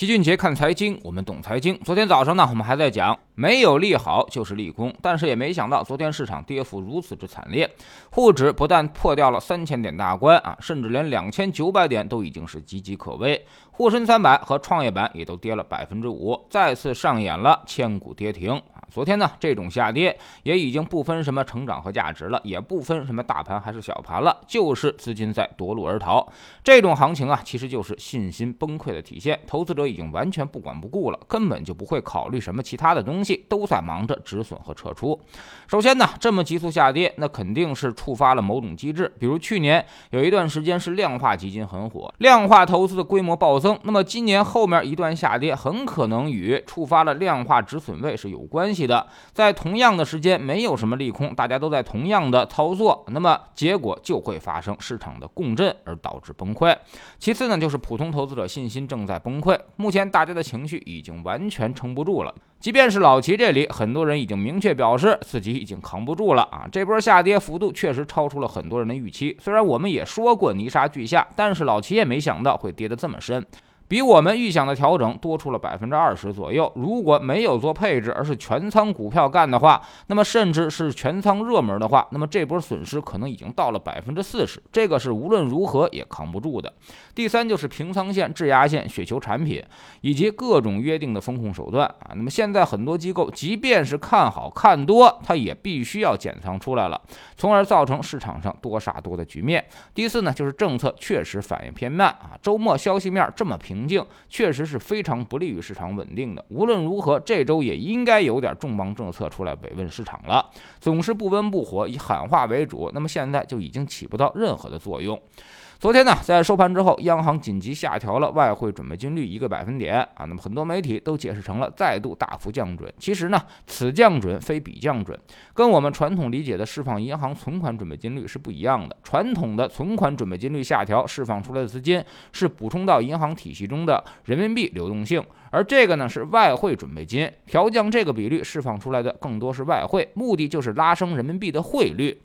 齐俊杰看财经，我们懂财经。昨天早上呢，我们还在讲没有利好就是利空，但是也没想到昨天市场跌幅如此之惨烈，沪指不但破掉了三千点大关啊，甚至连两千九百点都已经是岌岌可危。沪深三百和创业板也都跌了百分之五，再次上演了千股跌停。昨天呢，这种下跌也已经不分什么成长和价值了，也不分什么大盘还是小盘了，就是资金在夺路而逃。这种行情啊，其实就是信心崩溃的体现。投资者已经完全不管不顾了，根本就不会考虑什么其他的东西，都在忙着止损和撤出。首先呢，这么急速下跌，那肯定是触发了某种机制，比如去年有一段时间是量化基金很火，量化投资的规模暴增。那么今年后面一段下跌，很可能与触发了量化止损位是有关系。的，在同样的时间，没有什么利空，大家都在同样的操作，那么结果就会发生市场的共振，而导致崩溃。其次呢，就是普通投资者信心正在崩溃，目前大家的情绪已经完全撑不住了。即便是老齐这里，很多人已经明确表示自己已经扛不住了啊！这波下跌幅度确实超出了很多人的预期。虽然我们也说过泥沙俱下，但是老齐也没想到会跌得这么深。比我们预想的调整多出了百分之二十左右。如果没有做配置，而是全仓股票干的话，那么甚至是全仓热门的话，那么这波损失可能已经到了百分之四十。这个是无论如何也扛不住的。第三就是平仓线、质押线、雪球产品以及各种约定的风控手段啊。那么现在很多机构即便是看好看多，它也必须要减仓出来了，从而造成市场上多杀多的局面。第四呢，就是政策确实反应偏慢啊。周末消息面这么平。平静确实是非常不利于市场稳定的。无论如何，这周也应该有点重磅政策出来慰问市场了。总是不温不火，以喊话为主，那么现在就已经起不到任何的作用。昨天呢，在收盘之后，央行紧急下调了外汇准备金率一个百分点啊。那么很多媒体都解释成了再度大幅降准。其实呢，此降准非彼降准，跟我们传统理解的释放银行存款准备金率是不一样的。传统的存款准备金率下调，释放出来的资金是补充到银行体系中的人民币流动性，而这个呢是外汇准备金，调降这个比率，释放出来的更多是外汇，目的就是拉升人民币的汇率。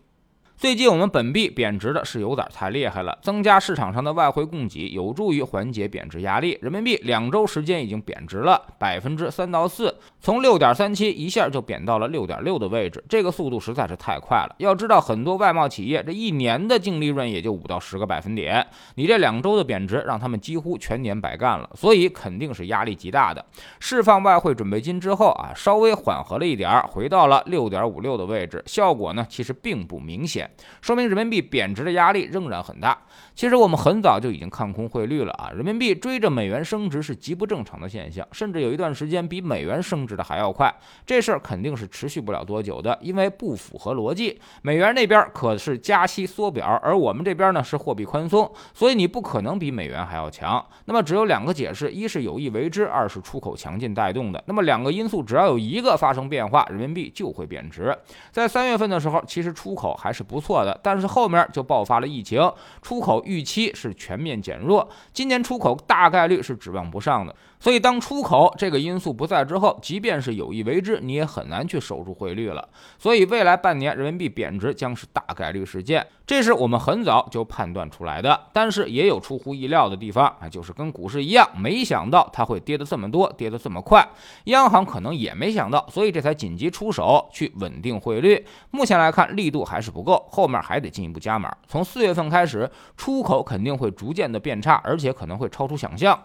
最近我们本币贬值的是有点太厉害了，增加市场上的外汇供给，有助于缓解贬值压力。人民币两周时间已经贬值了百分之三到四，从六点三七一下就贬到了六点六的位置，这个速度实在是太快了。要知道，很多外贸企业这一年的净利润也就五到十个百分点，你这两周的贬值让他们几乎全年白干了，所以肯定是压力极大的。释放外汇准备金之后啊，稍微缓和了一点，回到了六点五六的位置，效果呢其实并不明显。说明人民币贬值的压力仍然很大。其实我们很早就已经看空汇率了啊，人民币追着美元升值是极不正常的现象，甚至有一段时间比美元升值的还要快。这事儿肯定是持续不了多久的，因为不符合逻辑。美元那边可是加息缩表，而我们这边呢是货币宽松，所以你不可能比美元还要强。那么只有两个解释：一是有意为之，二是出口强劲带动的。那么两个因素只要有一个发生变化，人民币就会贬值。在三月份的时候，其实出口还是不错的，但是后面就爆发了疫情，出口预期是全面减弱，今年出口大概率是指望不上的。所以，当出口这个因素不在之后，即便是有意为之，你也很难去守住汇率了。所以，未来半年人民币贬值将是大概率事件，这是我们很早就判断出来的。但是，也有出乎意料的地方啊，就是跟股市一样，没想到它会跌得这么多，跌得这么快。央行可能也没想到，所以这才紧急出手去稳定汇率。目前来看，力度还是不够，后面还得进一步加码。从四月份开始，出口肯定会逐渐的变差，而且可能会超出想象。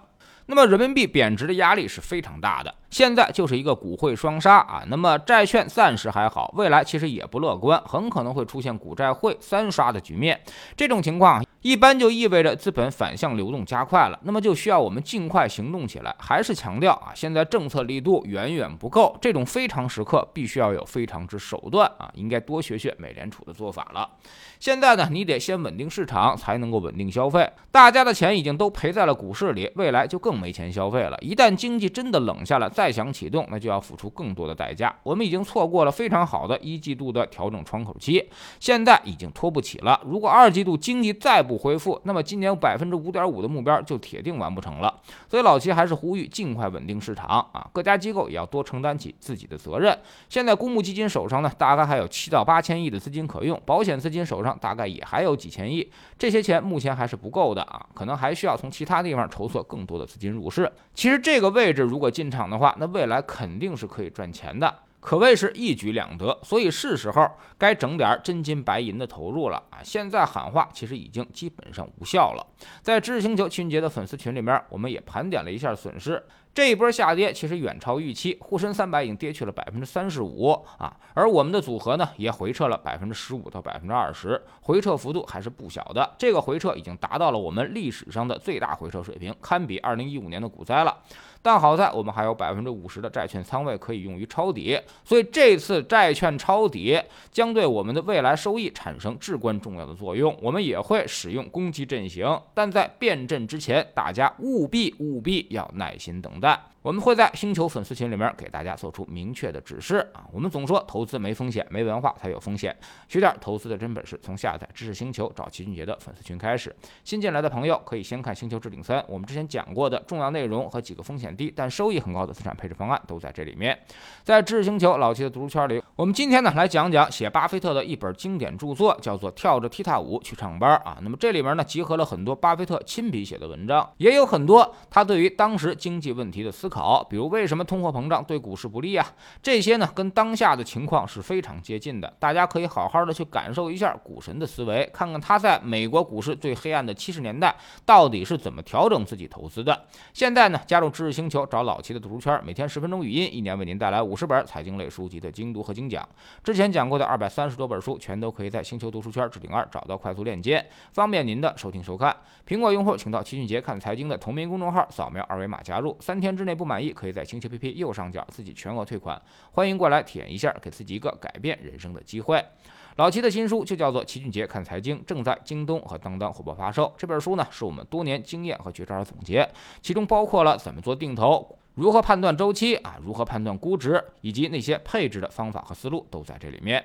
那么人民币贬值的压力是非常大的，现在就是一个股汇双杀啊。那么债券暂时还好，未来其实也不乐观，很可能会出现股债汇三刷的局面。这种情况一般就意味着资本反向流动加快了，那么就需要我们尽快行动起来。还是强调啊，现在政策力度远远不够，这种非常时刻必须要有非常之手段啊，应该多学学美联储的做法了。现在呢，你得先稳定市场，才能够稳定消费。大家的钱已经都赔在了股市里，未来就更没钱消费了。一旦经济真的冷下来，再想启动，那就要付出更多的代价。我们已经错过了非常好的一季度的调整窗口期，现在已经拖不起了。如果二季度经济再不恢复，那么今年百分之五点五的目标就铁定完不成了。所以老齐还是呼吁尽快稳定市场啊！各家机构也要多承担起自己的责任。现在公募基金手上呢，大概还有七到八千亿的资金可用，保险资金手上大概也还有几千亿，这些钱目前还是不够的啊，可能还需要从其他地方筹措更多的资金入市。其实这个位置如果进场的话，那未来肯定是可以赚钱的。可谓是一举两得，所以是时候该整点真金白银的投入了啊！现在喊话其实已经基本上无效了。在知识星球秦俊杰的粉丝群里面，我们也盘点了一下损失。这一波下跌其实远超预期，沪深三百已经跌去了百分之三十五啊，而我们的组合呢也回撤了百分之十五到百分之二十，回撤幅度还是不小的。这个回撤已经达到了我们历史上的最大回撤水平，堪比二零一五年的股灾了。但好在我们还有百分之五十的债券仓位可以用于抄底，所以这次债券抄底将对我们的未来收益产生至关重要的作用。我们也会使用攻击阵型，但在变阵之前，大家务必务必要耐心等的。我们会在星球粉丝群里面给大家做出明确的指示啊！我们总说投资没风险，没文化才有风险。学点投资的真本事，从下载知识星球找齐俊杰的粉丝群开始。新进来的朋友可以先看《星球置顶三》，我们之前讲过的重要内容和几个风险低但收益很高的资产配置方案都在这里面。在知识星球老齐的读书圈里，我们今天呢来讲讲写巴菲特的一本经典著作，叫做《跳着踢踏舞去上班》啊。那么这里面呢集合了很多巴菲特亲笔写的文章，也有很多他对于当时经济问题的思。考，比如为什么通货膨胀对股市不利啊？这些呢，跟当下的情况是非常接近的。大家可以好好的去感受一下股神的思维，看看他在美国股市最黑暗的七十年代到底是怎么调整自己投资的。现在呢，加入知识星球，找老齐的读书圈，每天十分钟语音，一年为您带来五十本财经类书籍的精读和精讲。之前讲过的二百三十多本书，全都可以在星球读书圈置顶二找到快速链接，方便您的收听收看。苹果用户请到齐俊杰看财经的同名公众号，扫描二维码加入，三天之内。不满意可以在星球 APP 右上角自己全额退款，欢迎过来体验一下，给自己一个改变人生的机会。老齐的新书就叫做《齐俊杰看财经》，正在京东和当当火爆发售。这本书呢是我们多年经验和绝招的总结，其中包括了怎么做定投，如何判断周期啊，如何判断估值，以及那些配置的方法和思路都在这里面。